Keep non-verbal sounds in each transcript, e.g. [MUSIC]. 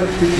El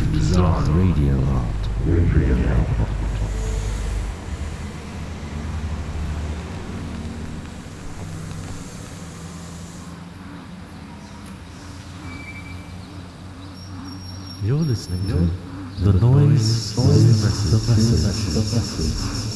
radio art. You're listening to the noise, the message, the message.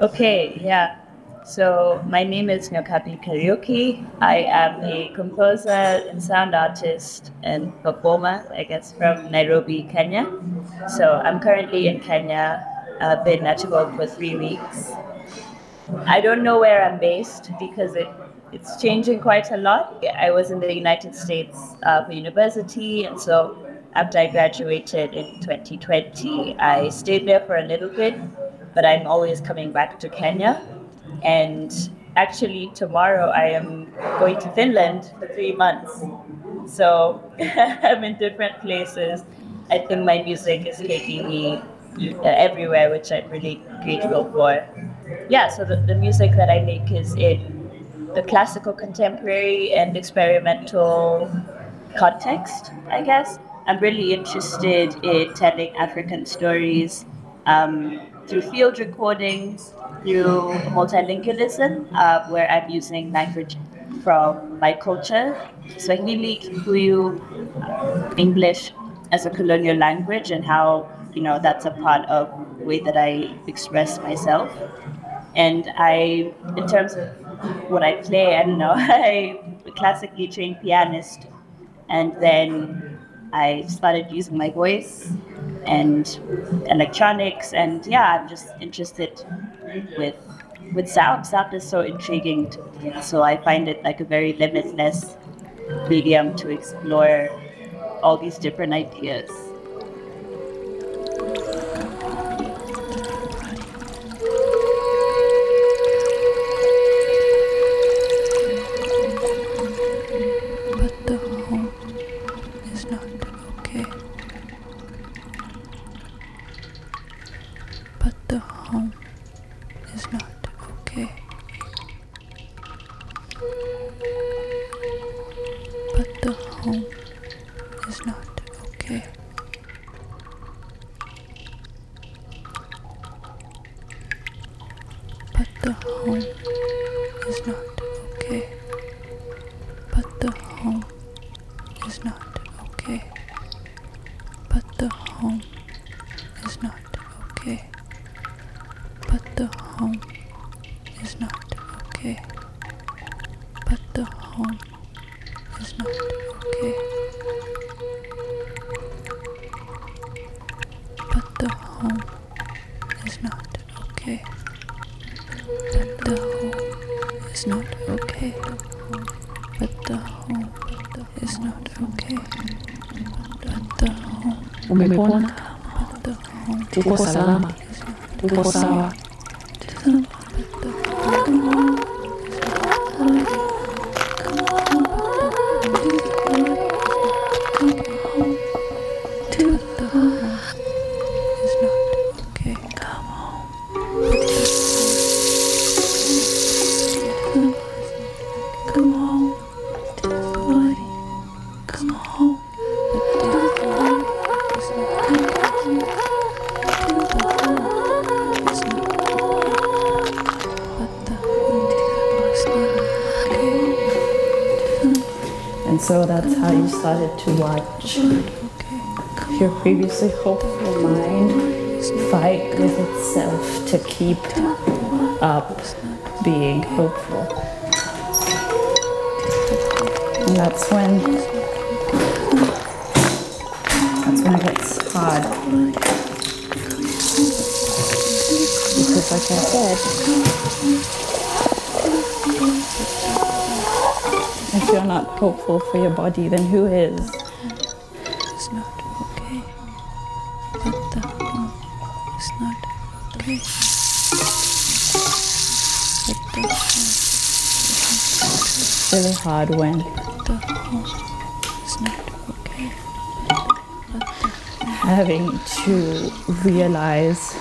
Okay, yeah. So my name is Nyokabi Kariũki. I am a composer and sound artist and performer, I guess, from Nairobi, Kenya. So I'm currently in Kenya. I've been at Chibok for three weeks. I don't know where I'm based because it it's changing quite a lot. I was in the United States uh, for university, and so after I graduated in 2020, I stayed there for a little bit, but I'm always coming back to Kenya. And actually, tomorrow I am going to Finland for three months. So [LAUGHS] I'm in different places. I think my music is taking me uh, everywhere, which I'm really grateful for. Yeah, so the, the music that I make is in the classical, contemporary, and experimental context, I guess. I'm really interested in telling African stories um, through field recordings, through multilingualism, uh, where I'm using language from my culture, Swahili, Kikuyu, uh, English as a colonial language, and how you know that's a part of the way that I express myself. And I, in terms of what I play, I don't know, [LAUGHS] I'm a classically trained pianist, and then I started using my voice and electronics. And yeah, I'm just interested with with sound. Sound is so intriguing me. So I find it like a very limitless medium to explore all these different ideas. So that's how you started to watch your previously hopeful mind fight with itself to keep up being hopeful. And that's when that's when it gets hard. Because like I said, if you're not hopeful for your body, then who is? It's not okay. But the home is not okay. But the It's really hard when the home is not okay. having to realize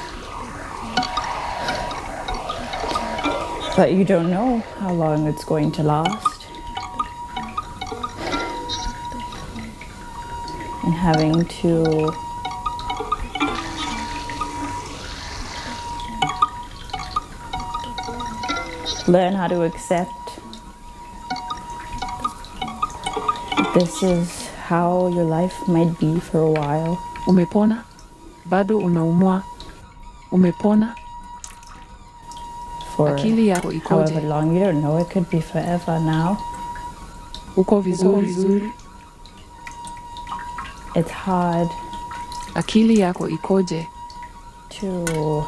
that you don't know how long it's going to last. And having to learn how to accept this is how your life might be for a while. Umepona? Bado unaumwa? Umepona? For Akili yako however long, you don't know, it could be forever now. Uko vizuri? It's hard Akili yako ikoje? to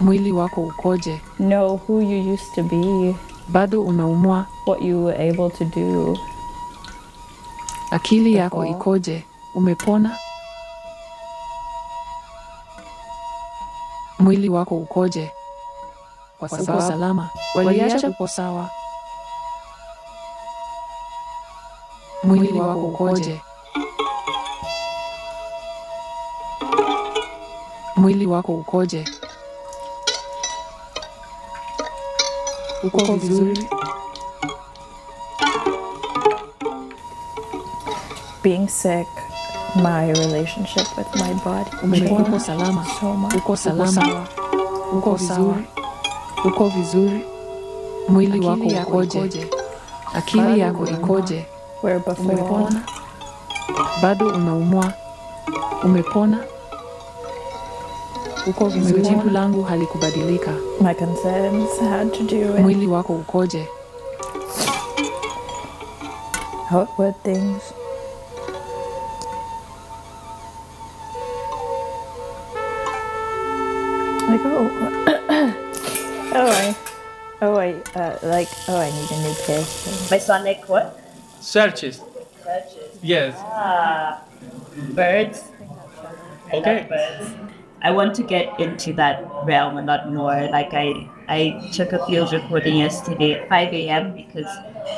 Mwili wako ukoje? know who you used to be, Bado unaumwa? what you were able to do. Akili yako ikoje? Umepona? Mwili wako ukoje? Kwa sababu salama. Waliacha uko sawa. Mwili wako ukoje? Mwili wako ukoje? Uko vizuri? Being sick, my relationship with my body Uko salama? Uko salama? Uko vizuri? Uko vizuri? Mwili wako ukoje? Akili yako ikoje? Umepona? Bado unaumwa? Umepona? Uko vizuri? Jibu langu halikubadilika. my concerns had to do with Mwili wako ukoje? outward things. Like, oh, [COUGHS] oh, I, oh, I, uh, like, oh, I need a new piercing. My sonic what? Searches. Searches. Yes. Ah, birds. Okay. birds. I want to get into that realm a lot more. Like I, I took a field recording yesterday at 5 a.m. because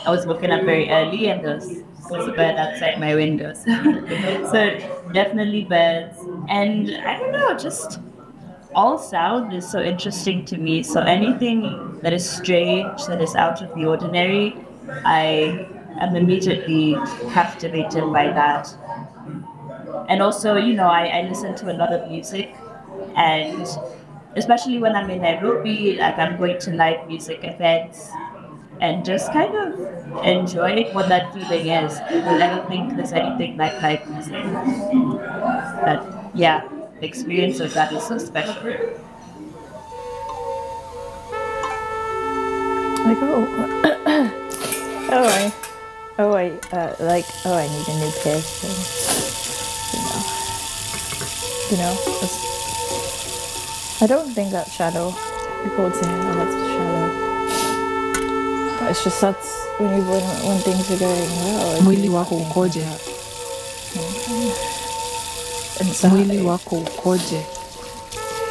I was woken up very early and there was, there was a bird outside my window. [LAUGHS] So, so definitely birds. And I don't know, just all sound is so interesting to me. So anything that is strange, that is out of the ordinary, I am immediately captivated by that. And also, you know, I, I listen to a lot of music, and especially when I'm in Nairobi, like I'm going to live music events and just kind of enjoy what that feeling is. I don't think there's anything like live music. But yeah, the experience of that is so special. Like, oh, [COUGHS] oh, I, oh, I, uh, like, oh, I need a new piercing. You know, you know. I don't think that shadow records in. Oh, that's shallow. But it's just that's when you when, when things are going well. Mwili really wako ukoje? Mm-hmm. Mwili wako ukoje?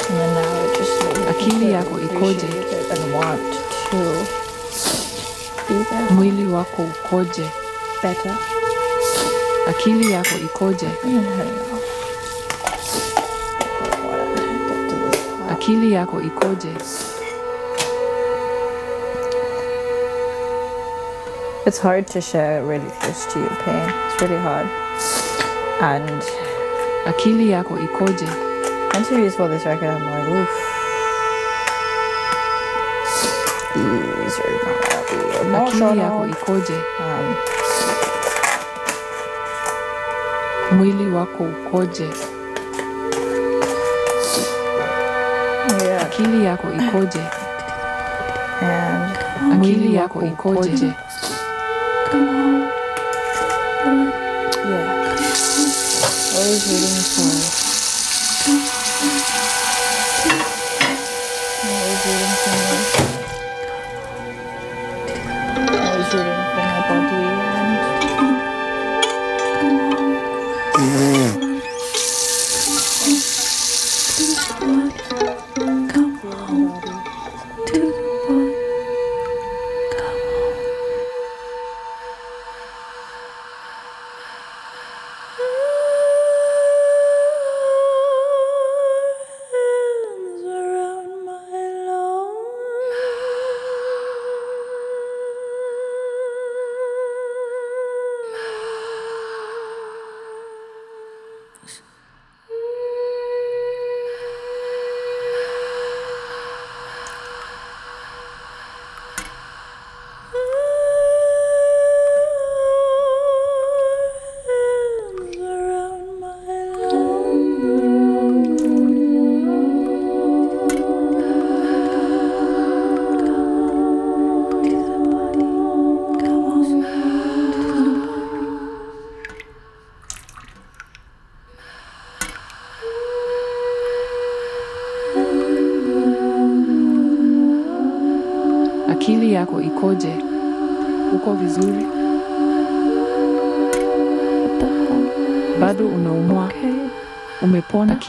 And then now it just Akili yako ikoje? and want to be there Mwili wako ukoje? better. Akili yako ikoje? I Akili yako ikoje? It's hard to share really close to your pain. It's really hard. And Akili yako ikoje? interviews for this record, I'm like, oof. These are not gonna be Akili yako ikoje? Um, Mwili wako ukoje? Akili yako ikoje? Akili yako ikoje?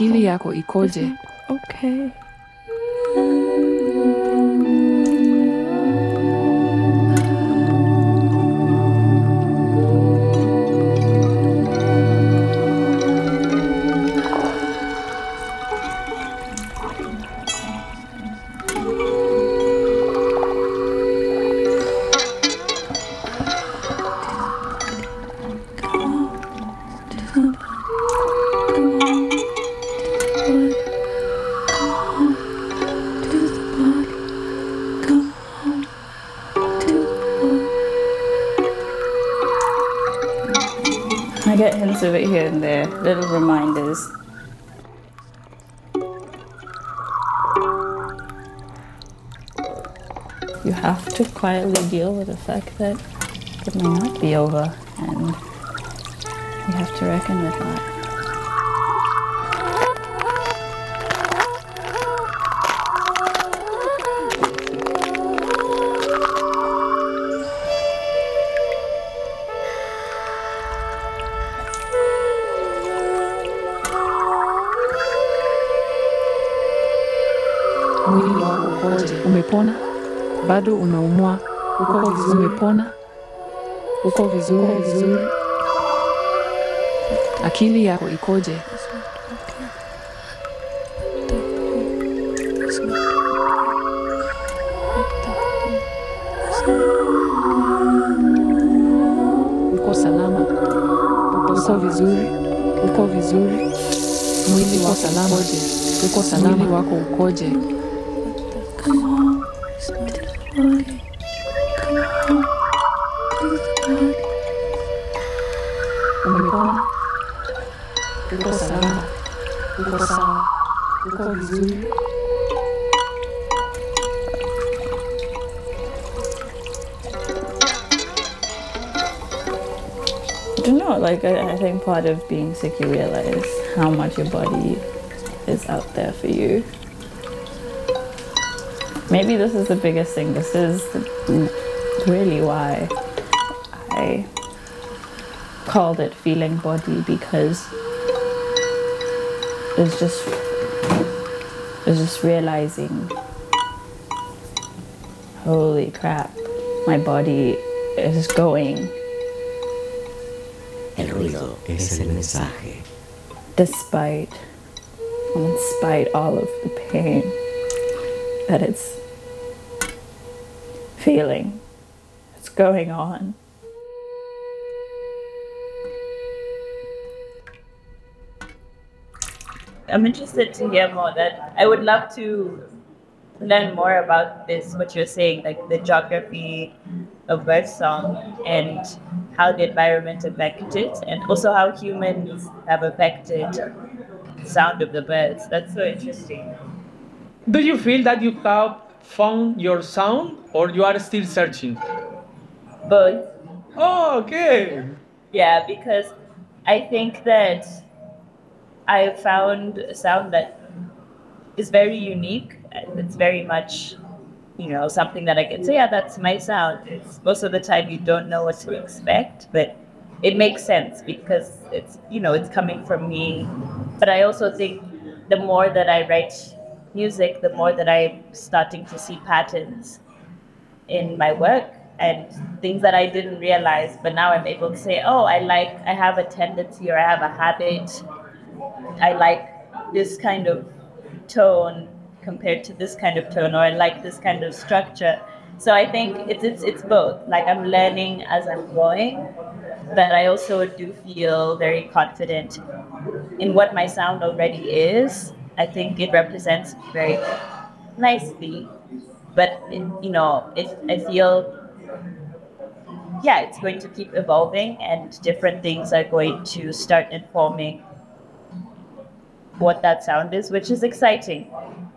Akili yako ikoje? Okay. Of it here and there, little reminders. You have to quietly deal with the fact that it may not be over, and you have to reckon with that. Bado unaumwa? Uko vizuri? Umepona? Uko vizuri vizuri? Akili yako ikoje? Uko salama? Uko vizuri? Uko vizuri? Mwili wako salama? Uko salama? Wako ukoje? Think part of being sick, you realize how much your body is out there for you. Maybe this is the biggest thing. This is really why I called it feeling body because it's just it's just realizing holy crap my body is going El ruido es el mensaje. despite in spite all of the pain that it's feeling it's going on I'm interested to hear more. That I would love to learn more about this. What you're saying, like the geography of birdsong and how the environment affected it, and also how humans have affected the sound of the birds. That's so interesting. Do you feel that you have found your sound or you are still searching? Both. Oh, okay. Yeah, because I think that I found a sound that is very unique. It's very much, you know, something that I can say, yeah, that's my sound. It's most of the time you don't know what to expect, but it makes sense because it's, you know, it's coming from me. But I also think the more that I write music, the more that I'm starting to see patterns in my work and things that I didn't realize, but now I'm able to say, oh, I like, I have a tendency or I have a habit. I like this kind of tone compared to this kind of tone, or I like this kind of structure. So I think it's it's, it's both. Like I'm learning as I'm going, but I also do feel very confident in what my sound already is. I think it represents very nicely, but it, you know, it, I feel yeah, it's going to keep evolving, and different things are going to start informing what that sound is, which is exciting.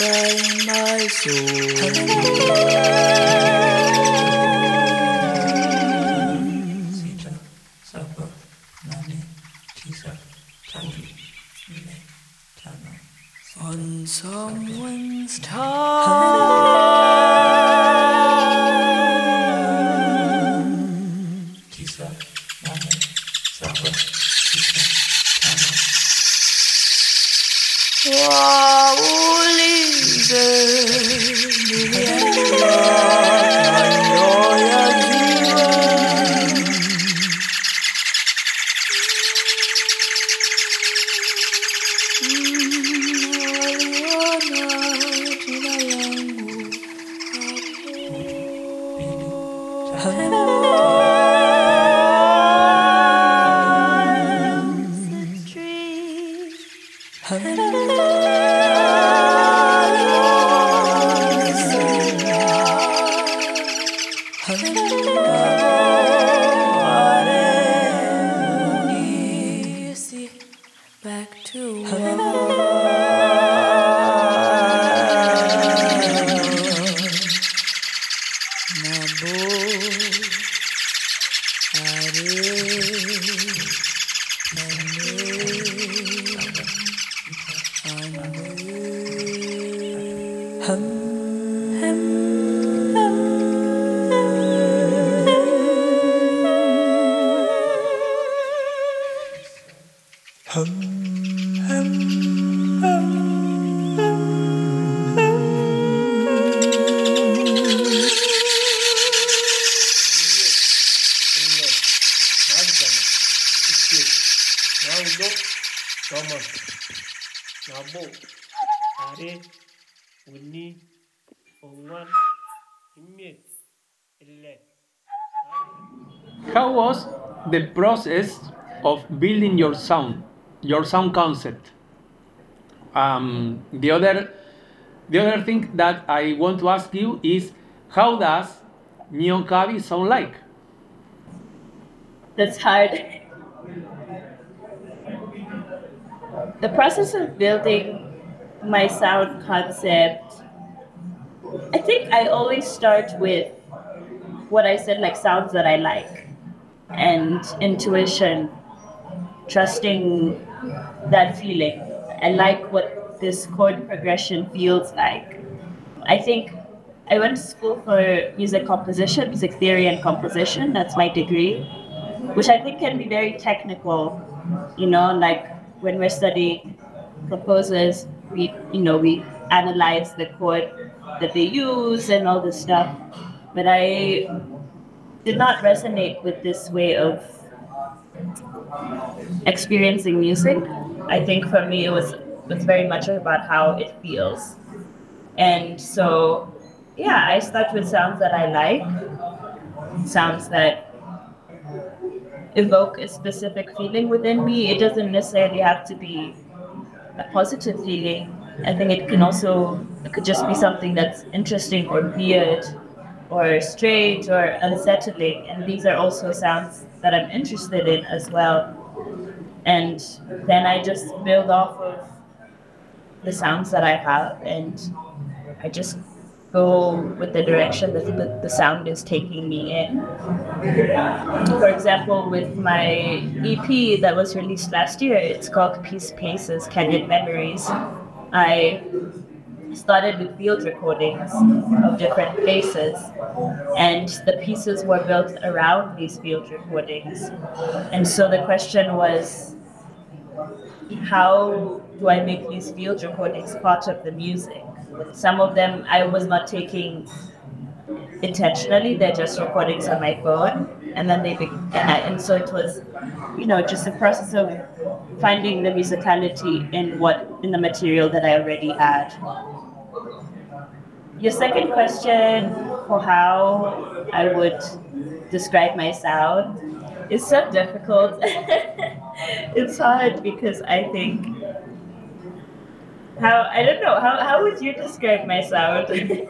nane, my soul. Hello. [LAUGHS] process of building your sound, your sound concept? Um, the other, the other thing that I want to ask you is, how does Nyokabi sound like? That's hard. The process of building my sound concept, I think I always start with what I said, like sounds that I like, and intuition, trusting that feeling. I like what this chord progression feels like. I think I went to school for music composition, music theory and composition. That's my degree, which I think can be very technical. You know, like when we're studying composers, we you know we analyze the chord that they use and all this stuff. But I did not resonate with this way of experiencing music. I think for me it was was very much about how it feels. And so yeah, I start with sounds that I like, sounds that evoke a specific feeling within me. It doesn't necessarily have to be a positive feeling. I think it can also it could just be something that's interesting or weird or strange or unsettling. And these are also sounds that I'm interested in as well. And then I just build off of the sounds that I have and I just go with the direction that the, the sound is taking me in. For example, with my EP that was released last year, it's called Peace Places Kenyan Memories. I started with field recordings of different places, and the pieces were built around these field recordings. And so the question was, how do I make these field recordings part of the music? Some of them I was not taking intentionally, they're just recordings on my phone. And then they began, and so it was, you know, just a process of finding the musicality in what, in the material that I already had. Your second question for how I would describe my sound is so difficult. [LAUGHS] it's hard because I think how I don't know how how would you describe my sound? [LAUGHS]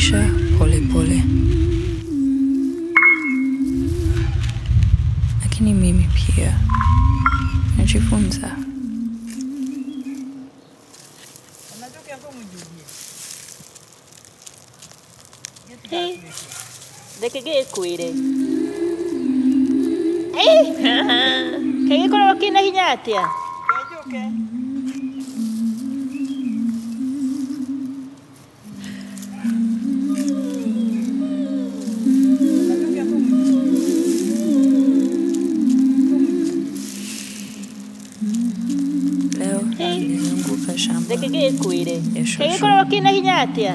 cisza pole pole. Lakini mimi pia najifunza. Hey, Hey. Hey. Hey. Hey. Hey. Hey. Hey. Kĩgĩkorwo kĩna hinya atĩa?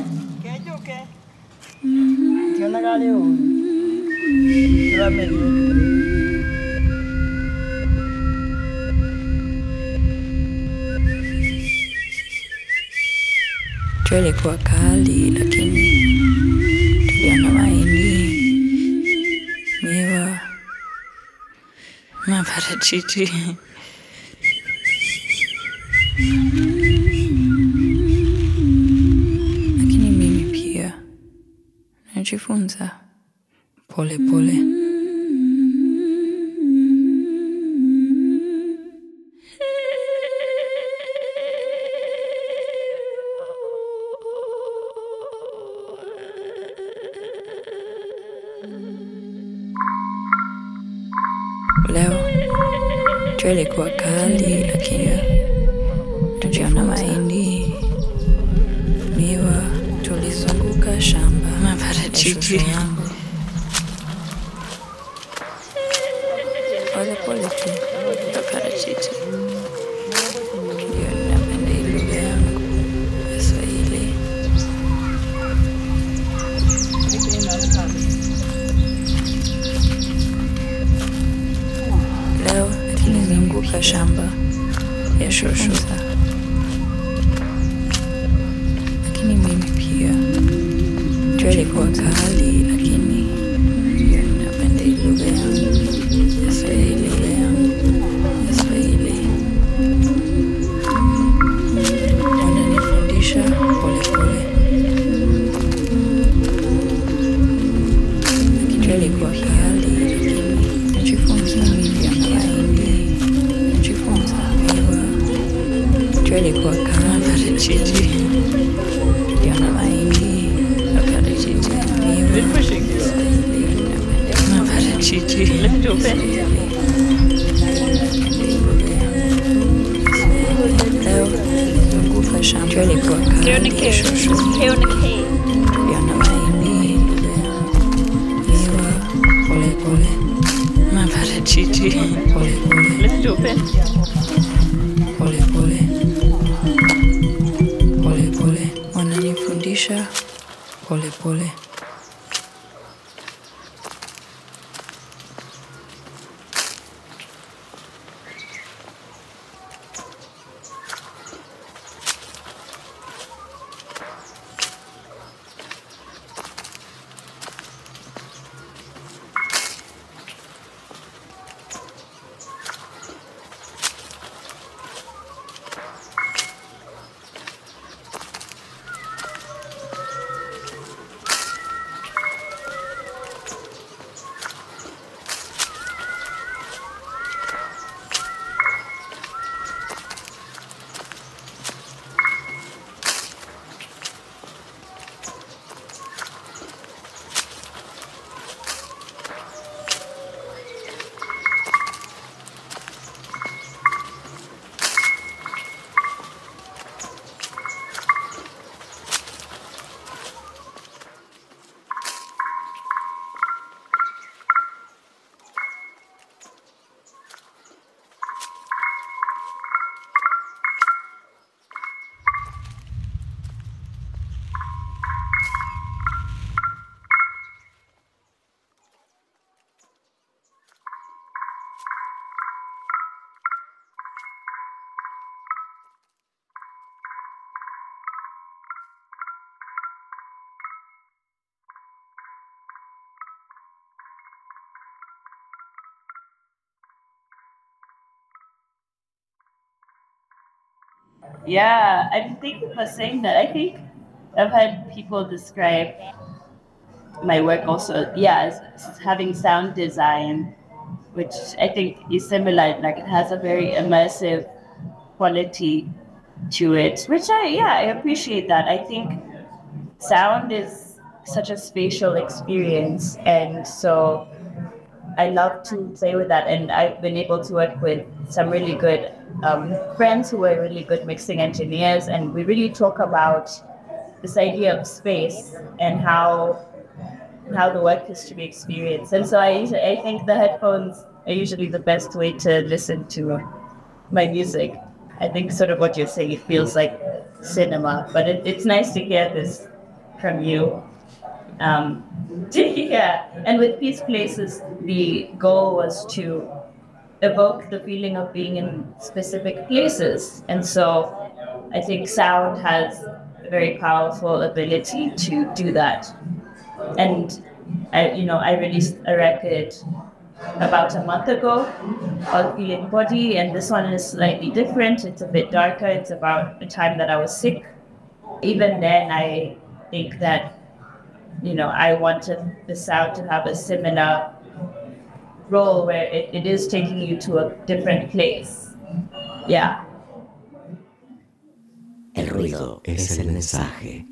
Kĩonaga arĩ ũru. Tũramerio Jua ilikuwa kali, lakini tuliona mahindi, miwa, maparachichi. Pole pole. Maparachichi, pole pole, pole Yeah, I think for saying that, I think I've had people describe my work also, yeah, as having sound design, which I think is similar. Like it has a very immersive quality to it, which I, yeah, I appreciate that. I think sound is such a spatial experience, and so I love to play with that. And I've been able to work with some really good um, friends who are really good mixing engineers, and we really talk about this idea of space and how how the work is to be experienced. And so I I think the headphones are usually the best way to listen to my music. I think sort of what you're saying, it feels like cinema, but it, it's nice to hear this from you. Um, yeah, and with Peace Places, the goal was to evoke the feeling of being in specific places. And so I think sound has a very powerful ability to do that. And I, you know, I released a record about a month ago called Feeling Body, and this one is slightly different. It's a bit darker. It's about a time that I was sick. Even then, I think that, you know, I wanted the sound to have a similar role where it, it is taking you to a different place. Yeah. El ruido es el mensaje.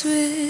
sweet.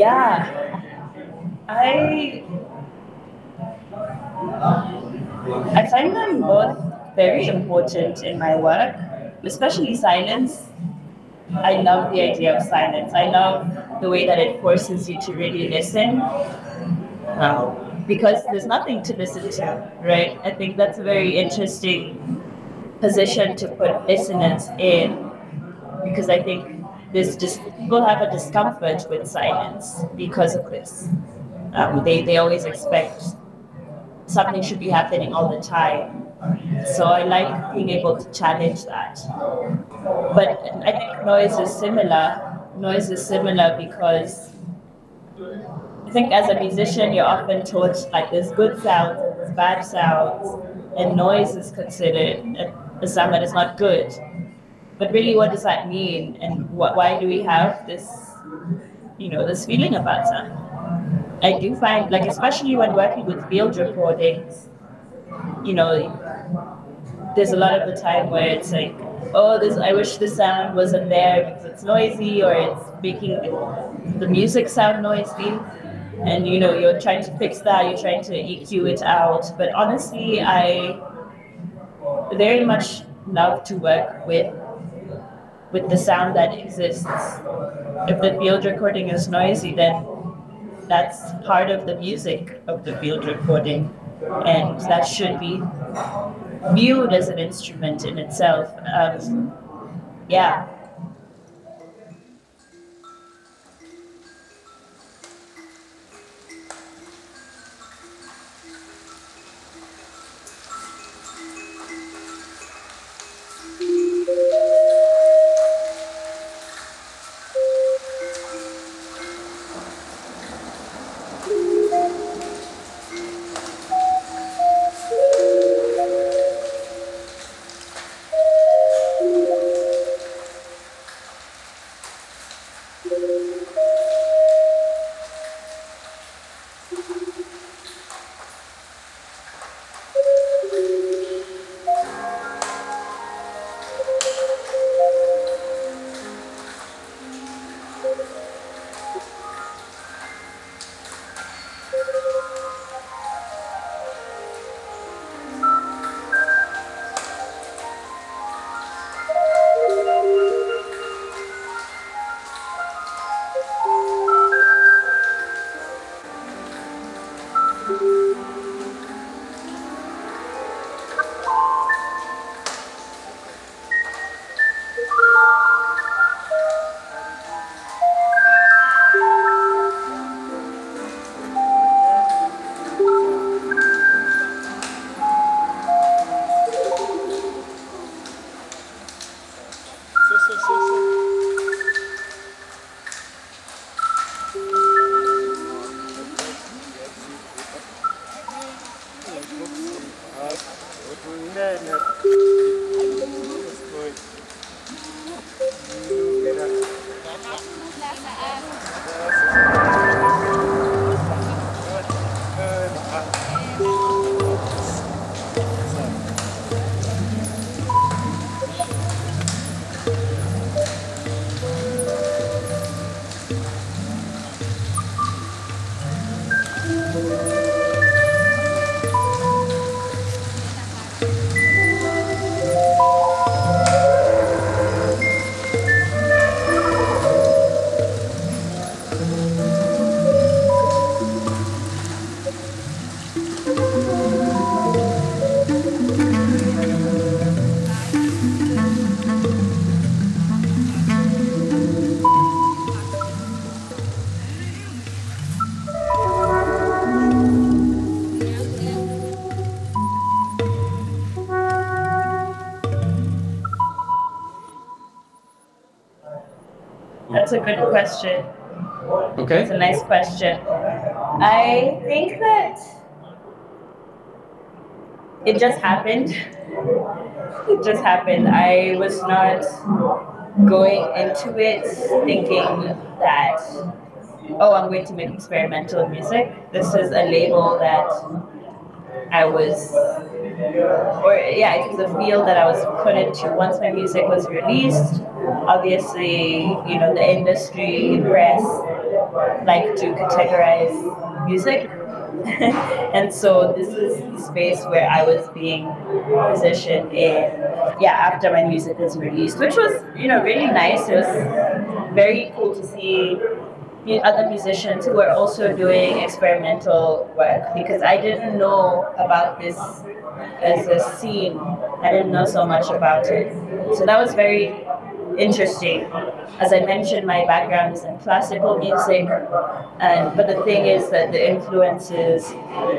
Yeah. I I find them both very important in my work, especially silence. I love the idea of silence. I love the way that it forces you to really listen. Um, because there's nothing to listen to, right? I think that's a very interesting position to put listeners in because I think this people have a discomfort with silence because of this. Um, they they always expect something should be happening all the time. So I like being able to challenge that. But I think noise is similar. Noise is similar because I think as a musician you're often taught like there's good sounds and there's bad sounds, and noise is considered a sound that is not good. But really, what does that mean, and what, why do we have this, you know, this feeling about sound? I do find, like, especially when working with field recordings, you know, there's a lot of the time where it's like, oh, this I wish the sound wasn't there because it's noisy or it's making the music sound noisy. And you know, you're trying to fix that, you're trying to EQ it out. But honestly, I very much love to work with with the sound that exists. If the field recording is noisy, then that's part of the music of the field recording, and that should be viewed as an instrument in itself. Um, yeah. That's a good question. Okay. It's a nice question. I think that it just happened. [LAUGHS] It just happened. I was not going into it thinking that, oh, I'm going to make experimental music. This is a label that I was, or yeah, it was a field that I was put into once my music was released. Obviously, you know, the industry, press like to categorize music. [LAUGHS] and so this is the space where I was being positioned in, yeah, after my music was released, which was, you know, really nice. It was very cool to see other musicians who are also doing experimental work because I didn't know about this as a scene. I didn't know so much about it. So that was very interesting. As I mentioned, my background is in classical music, and but the thing is that the influences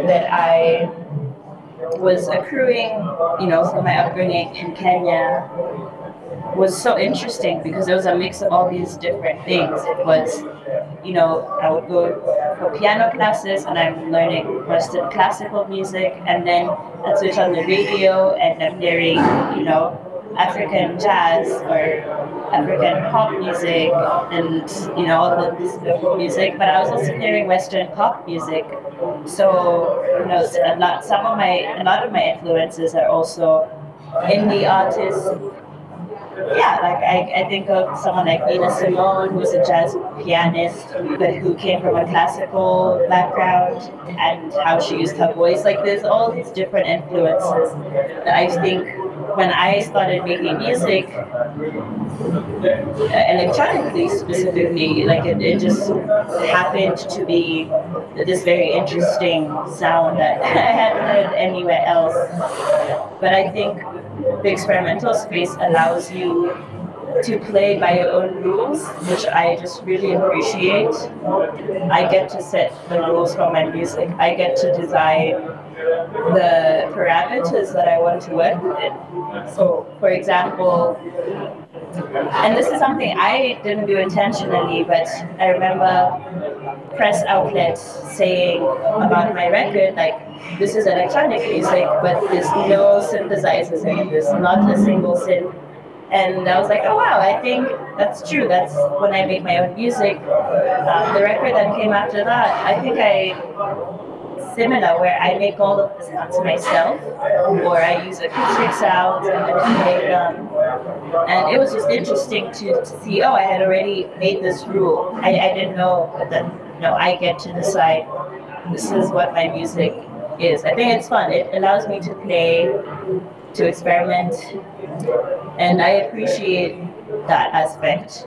that I was accruing, you know, from my upbringing in Kenya was so interesting because it was a mix of all these different things. It was, you know, I would go for piano classes and I'm learning Western classical music, and then I'd switch on the radio and I'm hearing, you know, African jazz or African pop music and you know all the this music. But I was also hearing Western pop music. So you know, a lot some of my a lot of my influences are also indie artists yeah, like I, I think of someone like Nina Simone, who's a jazz pianist, but who came from a classical background, and how she used her voice. Like there's all these different influences that I think when I started making music, uh, electronically specifically, like it, it just happened to be this very interesting sound that [LAUGHS] I hadn't heard anywhere else. But I think the experimental space allows you to play by your own rules, which I just really appreciate. I get to set the rules for my music. I get to design the parameters that I want to work with. So, for example, and this is something I didn't do intentionally, but I remember press outlets saying about my record, like, this is electronic music, but there's no synthesizers in it, not a single synth. And I was like, oh wow, I think that's true. That's when I made my own music. Um, the record that came after that, I think I similar where I make all of the sounds myself, or I use acoustic sounds and manipulate them. And it was just interesting to, to see, oh, I had already made this rule. I, I didn't know that, you know, I get to decide this is what my music is. I think it's fun. It allows me to play, to experiment, and I appreciate that aspect.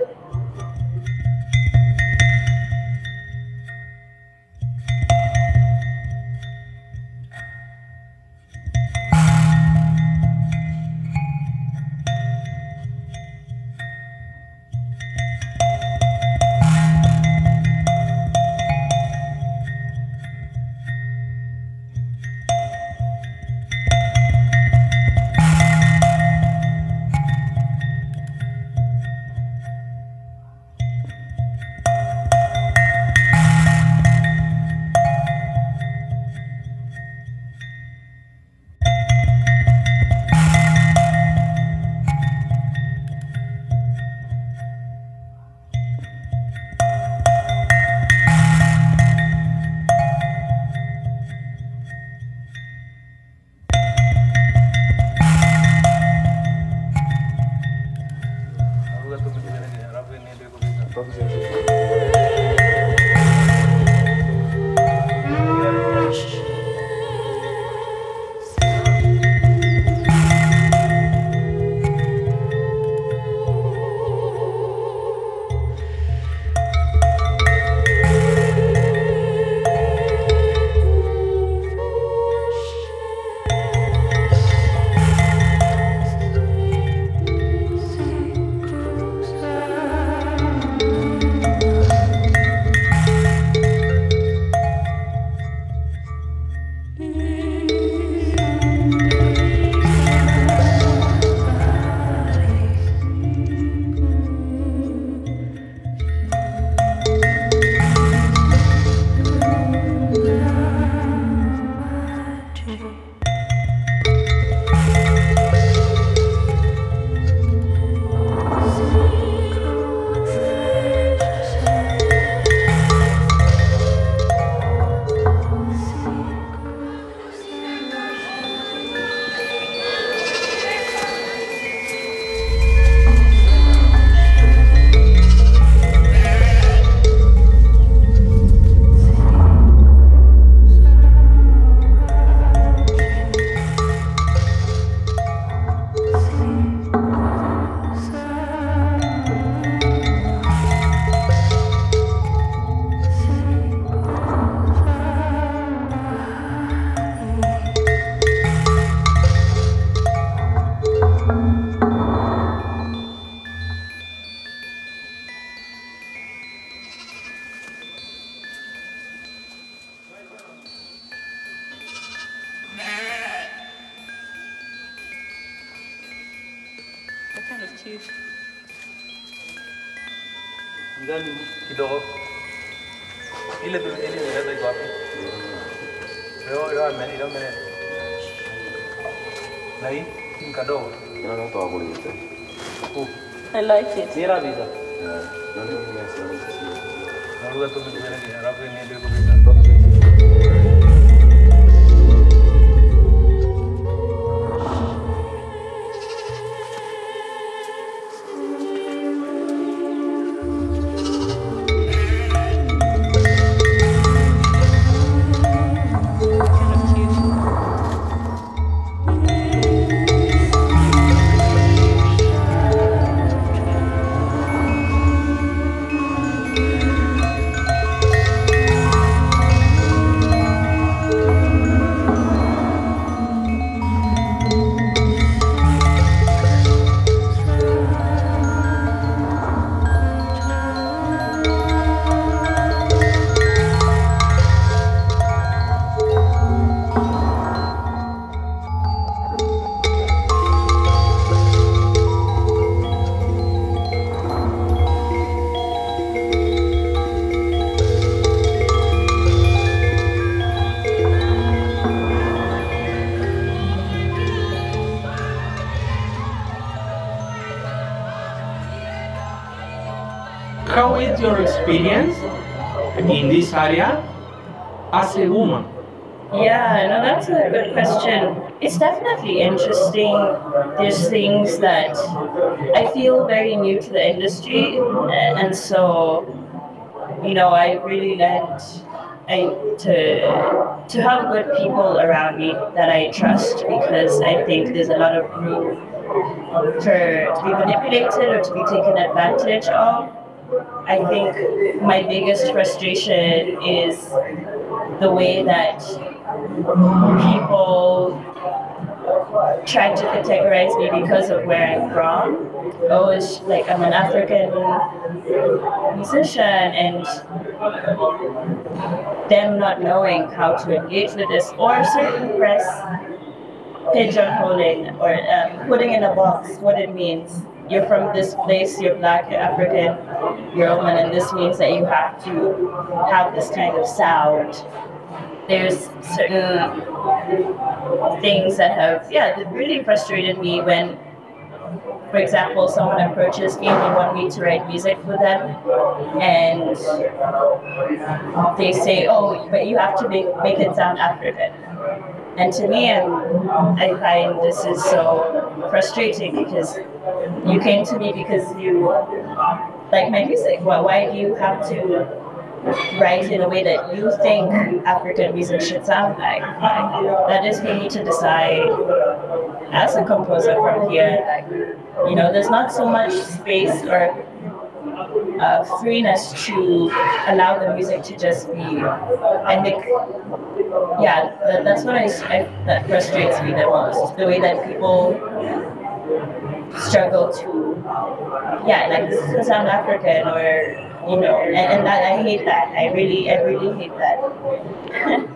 I like it. Mira vida. Is your experience in this area as a woman? Yeah, no, that's a good question. It's definitely interesting. There's things that I feel very new to the industry, and so, you know, I really learned I, to to have good people around me that I trust because I think there's a lot of room for to be manipulated or to be taken advantage of. I think my biggest frustration is the way that people try to categorize me because of where I'm from. Oh, it's like I'm an African musician, and them not knowing how to engage with this, or certain press pigeonholing or um, putting in a box what it means. You're from this place, you're black, you're African, you're a woman, and this means that you have to have this kind of sound. There's certain things that have, yeah, really frustrated me when, for example, someone approaches me and they want me to write music for them, and they say, oh, but you have to make, make it sound African. And to me, I'm, I find this is so frustrating because you came to me because you like my music. Why, why do you have to write in a way that you think African music should sound like? like that is for me to decide as a composer from here. Like, you know, there's not so much space or uh, freeness to allow the music to just be. I think, yeah, that, that's what I, I that frustrates me the most. The way that people struggle to, yeah, like this is South African or you know, and, and that I hate that. I really, I really hate that. [LAUGHS]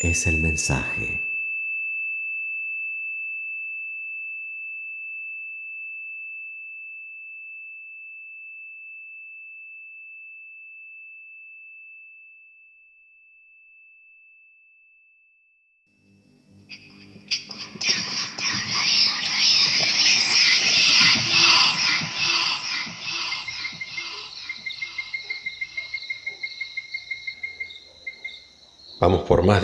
es el mensaje.